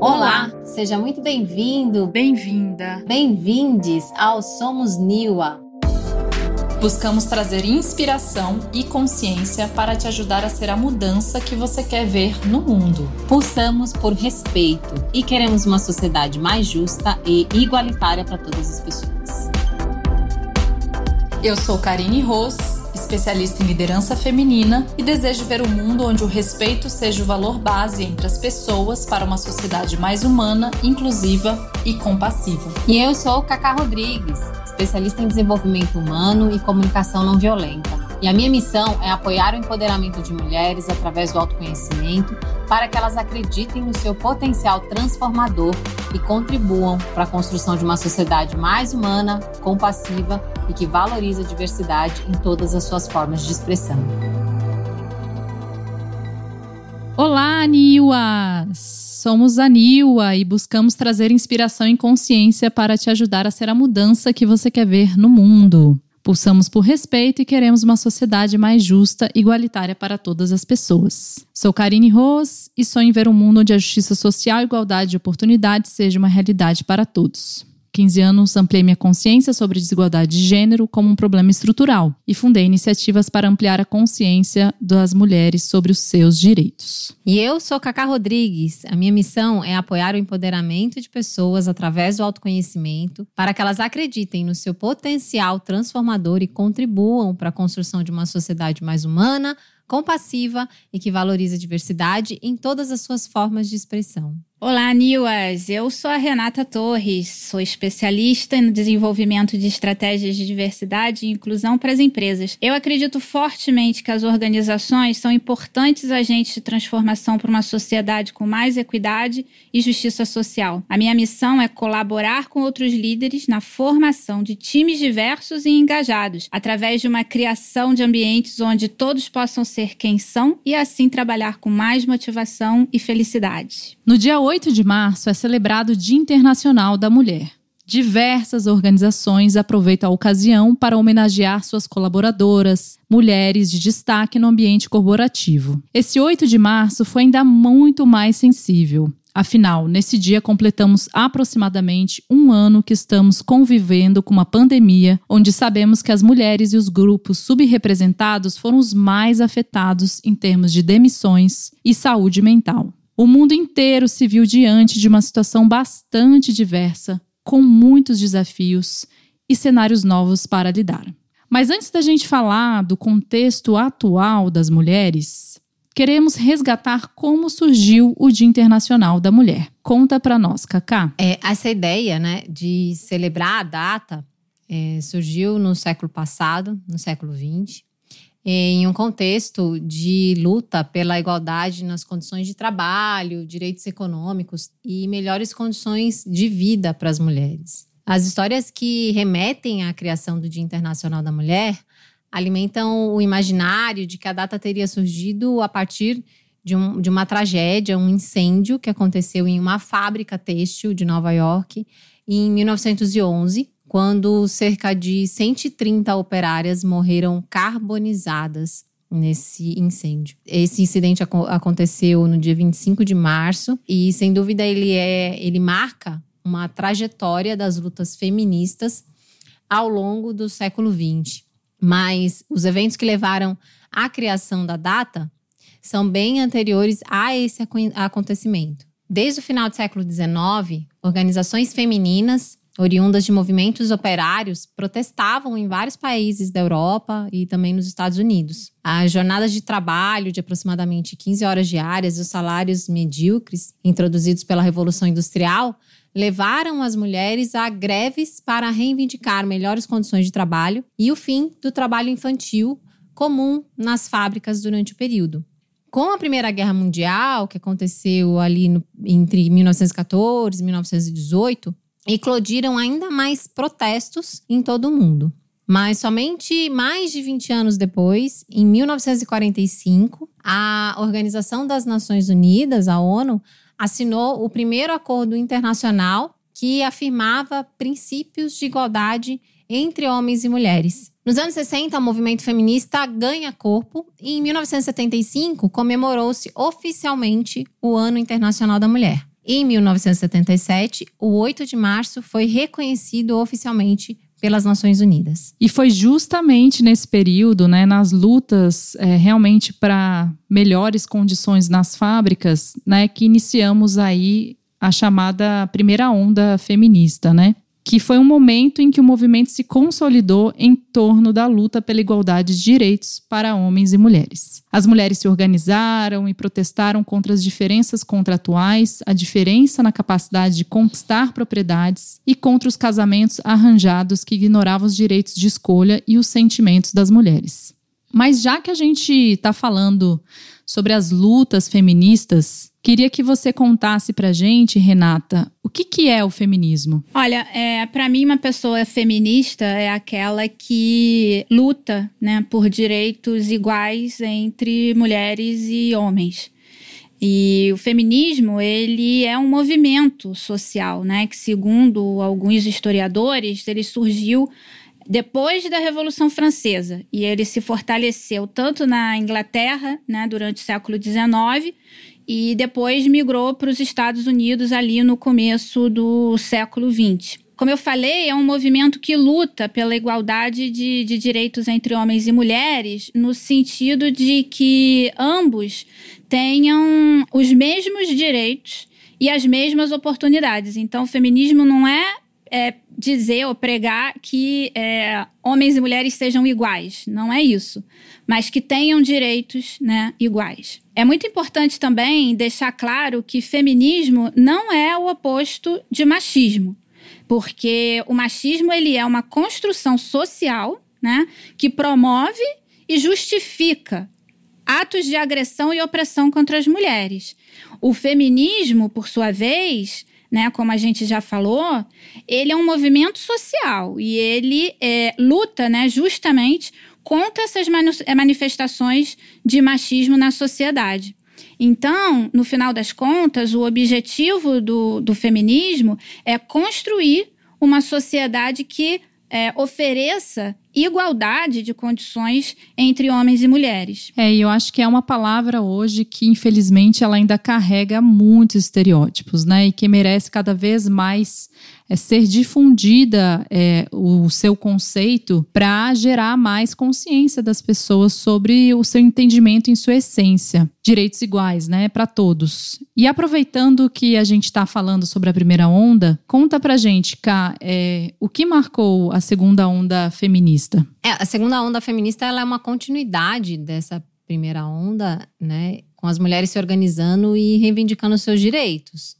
Olá, seja muito bem-vindo, Bem-vinda! bem-vindes ao Somos Niwa. Buscamos trazer inspiração e consciência para te ajudar a ser a mudança que você quer ver no mundo. Pulsamos por respeito e queremos uma sociedade mais justa e igualitária para todas as pessoas. Eu sou Karine Ros, especialista em liderança feminina e desejo ver um mundo onde o respeito seja o valor base entre as pessoas para uma sociedade mais humana, inclusiva e compassiva. E eu sou Cacá Rodrigues, especialista em desenvolvimento humano e comunicação não violenta. E a minha missão é apoiar o empoderamento de mulheres através do autoconhecimento para que elas acreditem no seu potencial transformador e contribuam para a construção de uma sociedade mais humana, compassiva e que valoriza a diversidade em todas as suas formas de expressão. Olá, Niwas! Somos a Niwa e buscamos trazer inspiração e consciência para te ajudar a ser a mudança que você quer ver no mundo. Pulsamos por respeito e queremos uma sociedade mais justa e igualitária para todas as pessoas. Sou Karine Ros e sonho em ver um mundo onde a justiça social e igualdade de oportunidades seja uma realidade para todos. 15 anos ampliei minha consciência sobre desigualdade de gênero como um problema estrutural e fundei iniciativas para ampliar a consciência das mulheres sobre os seus direitos. E eu sou Cacá Rodrigues. A minha missão é apoiar o empoderamento de pessoas através do autoconhecimento para que elas acreditem no seu potencial transformador e contribuam para a construção de uma sociedade mais humana, compassiva e que valoriza a diversidade em todas as suas formas de expressão. Olá, Niwas! Eu sou a Renata Torres, sou especialista no desenvolvimento de estratégias de diversidade e inclusão para as empresas. Eu acredito fortemente que as organizações são importantes agentes de transformação para uma sociedade com mais equidade e justiça social. A minha missão é colaborar com outros líderes na formação de times diversos e engajados, através de uma criação de ambientes onde todos possam ser quem são e assim trabalhar com mais motivação e felicidade. No dia 8 de março é celebrado o Dia Internacional da Mulher. Diversas organizações aproveitam a ocasião para homenagear suas colaboradoras, mulheres de destaque no ambiente corporativo. Esse 8 de março foi ainda muito mais sensível. Afinal, nesse dia completamos aproximadamente um ano que estamos convivendo com uma pandemia, onde sabemos que as mulheres e os grupos subrepresentados foram os mais afetados em termos de demissões e saúde mental. O mundo inteiro se viu diante de uma situação bastante diversa, com muitos desafios e cenários novos para lidar. Mas antes da gente falar do contexto atual das mulheres, queremos resgatar como surgiu o Dia Internacional da Mulher. Conta para nós, Cacá. É, essa ideia né, de celebrar a data é, surgiu no século passado, no século XX, em um contexto de luta pela igualdade nas condições de trabalho, direitos econômicos e melhores condições de vida para as mulheres. As histórias que remetem à criação do Dia Internacional da Mulher alimentam o imaginário de que a data teria surgido a partir de, um, de uma tragédia, um incêndio que aconteceu em uma fábrica têxtil de Nova York em 1911, quando cerca de 130 operárias morreram carbonizadas nesse incêndio. Esse incidente ac aconteceu no dia 25 de março e sem dúvida ele é ele marca uma trajetória das lutas feministas ao longo do século XX. Mas os eventos que levaram à criação da data são bem anteriores a esse acontecimento. Desde o final do século XIX, organizações femininas oriundas de movimentos operários protestavam em vários países da Europa e também nos Estados Unidos. As jornadas de trabalho de aproximadamente 15 horas diárias e os salários medíocres introduzidos pela Revolução Industrial levaram as mulheres a greves para reivindicar melhores condições de trabalho e o fim do trabalho infantil comum nas fábricas durante o período. Com a Primeira Guerra Mundial, que aconteceu ali no, entre 1914 e 1918, eclodiram ainda mais protestos em todo o mundo. Mas somente mais de 20 anos depois, em 1945, a Organização das Nações Unidas, a ONU, assinou o primeiro acordo internacional que afirmava princípios de igualdade entre homens e mulheres. Nos anos 60, o movimento feminista ganha corpo e em 1975 comemorou-se oficialmente o Ano Internacional da Mulher. Em 1977, o 8 de março foi reconhecido oficialmente pelas Nações Unidas. E foi justamente nesse período, né, nas lutas é, realmente para melhores condições nas fábricas, né, que iniciamos aí a chamada primeira onda feminista, né? Que foi um momento em que o movimento se consolidou em torno da luta pela igualdade de direitos para homens e mulheres. As mulheres se organizaram e protestaram contra as diferenças contratuais, a diferença na capacidade de conquistar propriedades e contra os casamentos arranjados que ignoravam os direitos de escolha e os sentimentos das mulheres. Mas já que a gente está falando sobre as lutas feministas, queria que você contasse para gente, Renata, o que, que é o feminismo? Olha, é, para mim uma pessoa feminista é aquela que luta, né, por direitos iguais entre mulheres e homens. E o feminismo, ele é um movimento social, né, que segundo alguns historiadores, ele surgiu depois da Revolução Francesa. E ele se fortaleceu tanto na Inglaterra, né, durante o século XIX, e depois migrou para os Estados Unidos ali no começo do século XX. Como eu falei, é um movimento que luta pela igualdade de, de direitos entre homens e mulheres, no sentido de que ambos tenham os mesmos direitos e as mesmas oportunidades. Então, o feminismo não é é, dizer ou pregar que é, homens e mulheres sejam iguais. Não é isso. Mas que tenham direitos né, iguais. É muito importante também deixar claro que feminismo não é o oposto de machismo. Porque o machismo ele é uma construção social né, que promove e justifica atos de agressão e opressão contra as mulheres. O feminismo, por sua vez, né, como a gente já falou, ele é um movimento social e ele é, luta né, justamente contra essas é, manifestações de machismo na sociedade. Então, no final das contas, o objetivo do, do feminismo é construir uma sociedade que é, ofereça igualdade de condições entre homens e mulheres. É, e eu acho que é uma palavra hoje que, infelizmente, ela ainda carrega muitos estereótipos, né? E que merece cada vez mais é, ser difundida é, o seu conceito para gerar mais consciência das pessoas sobre o seu entendimento em sua essência. Direitos iguais, né? Para todos. E aproveitando que a gente está falando sobre a primeira onda, conta pra gente, Ká, é, o que marcou a segunda onda feminista? É, a segunda onda feminista ela é uma continuidade dessa primeira onda, né? Com as mulheres se organizando e reivindicando seus direitos.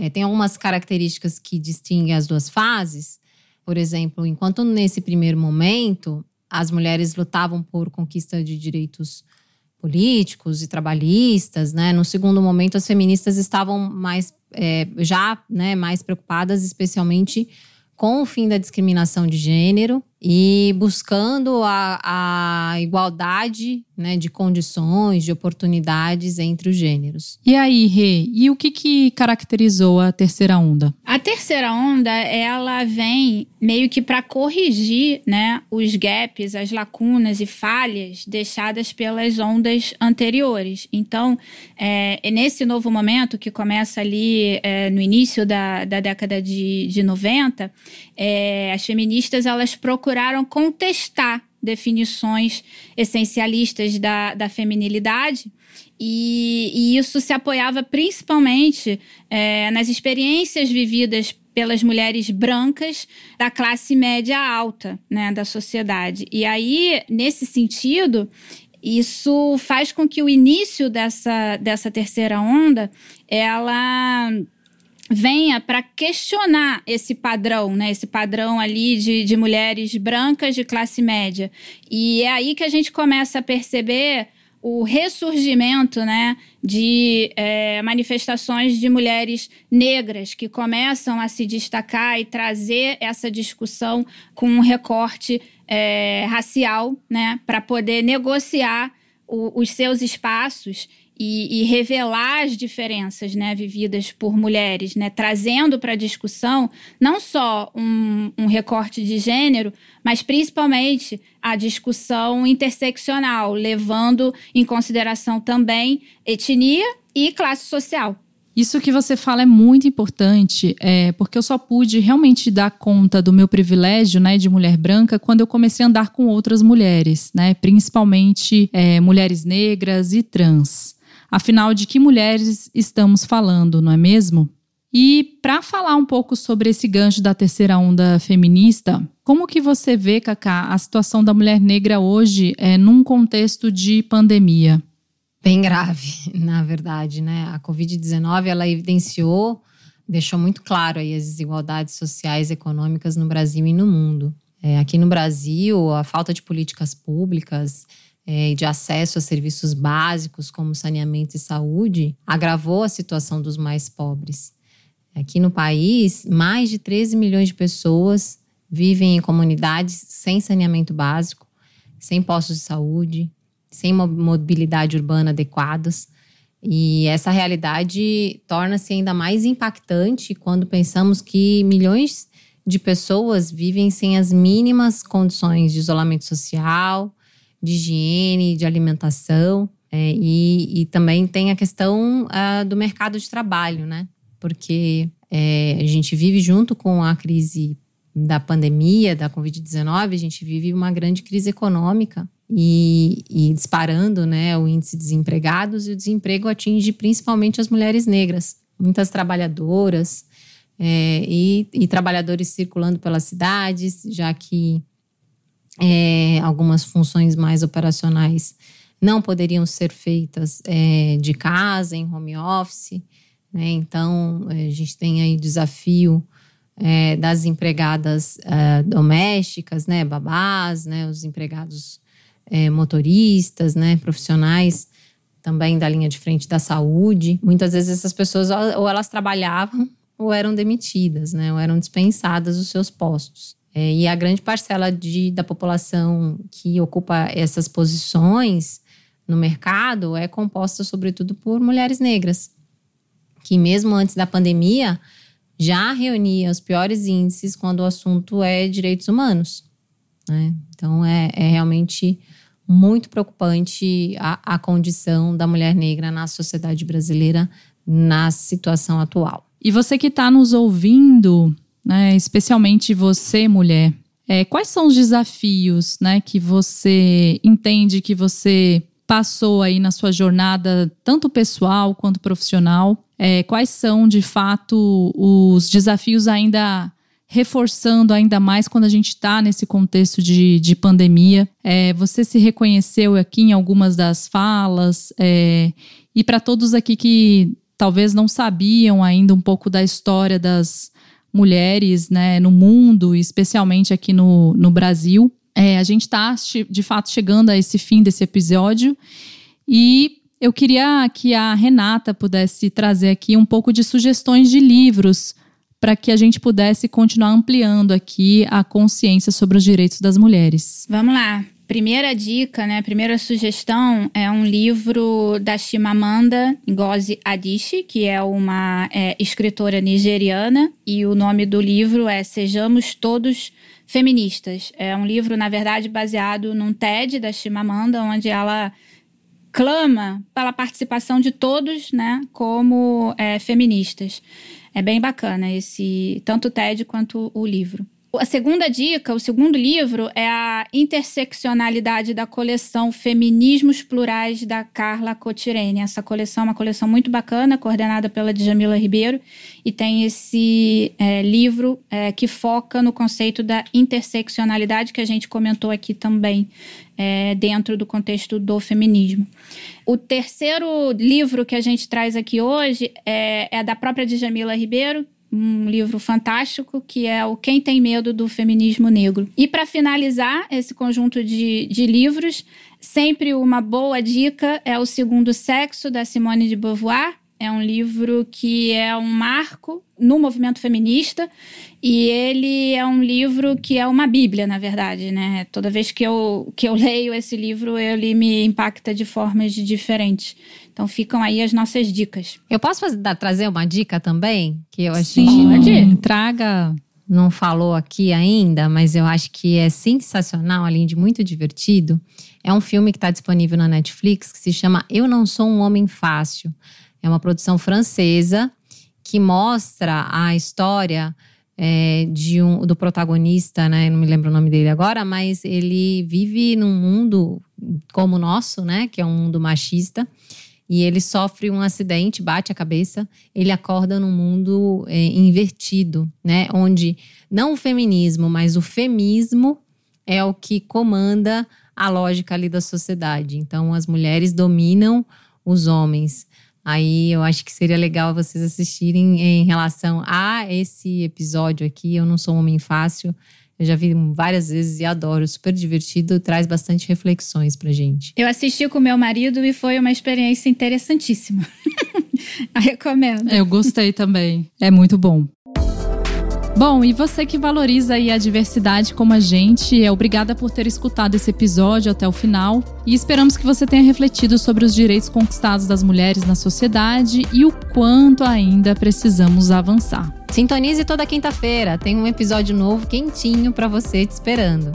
É, tem algumas características que distinguem as duas fases. Por exemplo, enquanto nesse primeiro momento as mulheres lutavam por conquista de direitos políticos e trabalhistas, né? No segundo momento, as feministas estavam mais é, já né, mais preocupadas, especialmente com o fim da discriminação de gênero e buscando a, a igualdade né, de condições, de oportunidades entre os gêneros. E aí, Rê, e o que, que caracterizou a terceira onda? A terceira onda, ela vem meio que para corrigir né, os gaps, as lacunas e falhas deixadas pelas ondas anteriores. Então, é, é nesse novo momento que começa ali é, no início da, da década de, de 90, é, as feministas elas procuraram contestar definições essencialistas da, da feminilidade. E, e isso se apoiava principalmente é, nas experiências vividas pelas mulheres brancas da classe média alta né, da sociedade. E aí, nesse sentido, isso faz com que o início dessa, dessa terceira onda ela venha para questionar esse padrão, né? Esse padrão ali de, de mulheres brancas de classe média. E é aí que a gente começa a perceber o ressurgimento né, de é, manifestações de mulheres negras que começam a se destacar e trazer essa discussão com um recorte é, racial né, para poder negociar o, os seus espaços e, e, revelar as diferenças né, vividas por mulheres, né, trazendo para a discussão não só um, um, recorte de gênero, mas principalmente a discussão interseccional, levando em consideração também etnia e classe social. Isso que você fala é muito importante, é, porque eu só pude realmente dar conta do meu privilégio né, de mulher branca quando eu comecei a andar com outras mulheres, né, principalmente é, mulheres negras e trans. Afinal, de que mulheres estamos falando, não é mesmo? E para falar um pouco sobre esse gancho da terceira onda feminista, como que você vê, Cacá, a situação da mulher negra hoje é, num contexto de pandemia? bem grave, na verdade, né? A Covid-19 ela evidenciou, deixou muito claro aí as desigualdades sociais e econômicas no Brasil e no mundo. É, aqui no Brasil, a falta de políticas públicas é, de acesso a serviços básicos como saneamento e saúde agravou a situação dos mais pobres. Aqui no país, mais de 13 milhões de pessoas vivem em comunidades sem saneamento básico, sem postos de saúde, sem mobilidade urbana adequados. E essa realidade torna-se ainda mais impactante quando pensamos que milhões de pessoas vivem sem as mínimas condições de isolamento social, de higiene, de alimentação. É, e, e, também tem a questão uh, do mercado de trabalho, né? Porque é, a gente vive junto com a crise da pandemia, da Covid-19, a gente vive uma grande crise econômica e, e, disparando né, o índice de desempregados, e o desemprego atinge principalmente as mulheres negras, muitas trabalhadoras é, e, e, trabalhadores circulando pelas cidades, já que é, algumas funções mais operacionais não poderiam ser feitas é, de casa, em home office. Né? Então, é, a gente tem aí desafio é, das empregadas é, domésticas, né, babás, né, os empregados é, motoristas, né, profissionais também da linha de frente da saúde. Muitas vezes essas pessoas ou elas trabalhavam ou eram demitidas, né, ou eram dispensadas dos seus postos. É, e a grande parcela de, da população que ocupa essas posições no mercado é composta sobretudo por mulheres negras, que mesmo antes da pandemia já reunia os piores índices quando o assunto é direitos humanos. Né? Então é, é realmente muito preocupante a, a condição da mulher negra na sociedade brasileira na situação atual. E você que está nos ouvindo, né, especialmente você, mulher, é, quais são os desafios né, que você entende que você passou aí na sua jornada, tanto pessoal quanto profissional? É, quais são, de fato, os desafios ainda reforçando ainda mais quando a gente está nesse contexto de, de pandemia. É, você se reconheceu aqui em algumas das falas, é, e para todos aqui que talvez não sabiam ainda um pouco da história das mulheres né, no mundo, especialmente aqui no, no Brasil, é, a gente está de fato chegando a esse fim desse episódio e eu queria que a Renata pudesse trazer aqui um pouco de sugestões de livros para que a gente pudesse continuar ampliando aqui a consciência sobre os direitos das mulheres. Vamos lá. Primeira dica, né? Primeira sugestão é um livro da Chimamanda Ngozi Adichie, que é uma é, escritora nigeriana, e o nome do livro é Sejamos Todos Feministas. É um livro, na verdade, baseado num TED da Chimamanda, onde ela clama pela participação de todos, né, como é, feministas. É bem bacana esse tanto o TED quanto o livro. A segunda dica, o segundo livro, é a interseccionalidade da coleção Feminismos Plurais da Carla Cotirene. Essa coleção é uma coleção muito bacana, coordenada pela Djamila Ribeiro, e tem esse é, livro é, que foca no conceito da interseccionalidade que a gente comentou aqui também, é, dentro do contexto do feminismo. O terceiro livro que a gente traz aqui hoje é, é da própria Djamila Ribeiro, um livro fantástico que é o Quem Tem Medo do Feminismo Negro. E para finalizar esse conjunto de, de livros, sempre uma boa dica é O Segundo Sexo, da Simone de Beauvoir. É um livro que é um marco no movimento feminista e ele é um livro que é uma bíblia, na verdade, né? Toda vez que eu, que eu leio esse livro, ele me impacta de formas diferentes. Então ficam aí as nossas dicas. Eu posso fazer, trazer uma dica também? Que eu acho que traga. Não falou aqui ainda, mas eu acho que é sensacional, além de muito divertido. É um filme que está disponível na Netflix que se chama Eu Não Sou um Homem Fácil. É uma produção francesa que mostra a história é, de um, do protagonista, né? Não me lembro o nome dele agora, mas ele vive num mundo como o nosso, né? Que é um mundo machista. E ele sofre um acidente, bate a cabeça, ele acorda num mundo é, invertido, né? Onde não o feminismo, mas o femismo é o que comanda a lógica ali da sociedade. Então, as mulheres dominam os homens. Aí eu acho que seria legal vocês assistirem em relação a esse episódio aqui. Eu não sou um homem fácil. Eu já vi várias vezes e adoro, super divertido, traz bastante reflexões pra gente. Eu assisti com meu marido e foi uma experiência interessantíssima. eu recomendo. Eu gostei também. É muito bom. Bom, e você que valoriza a diversidade como a gente, é obrigada por ter escutado esse episódio até o final e esperamos que você tenha refletido sobre os direitos conquistados das mulheres na sociedade e o quanto ainda precisamos avançar. Sintonize toda quinta-feira, tem um episódio novo quentinho para você te esperando.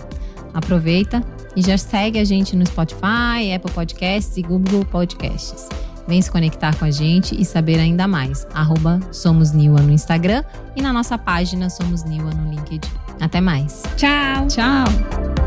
Aproveita e já segue a gente no Spotify, Apple Podcasts e Google Podcasts. Vem se conectar com a gente e saber ainda mais. Arroba Somos Niwa no Instagram e na nossa página Somos Niwa no LinkedIn. Até mais. Tchau. Tchau.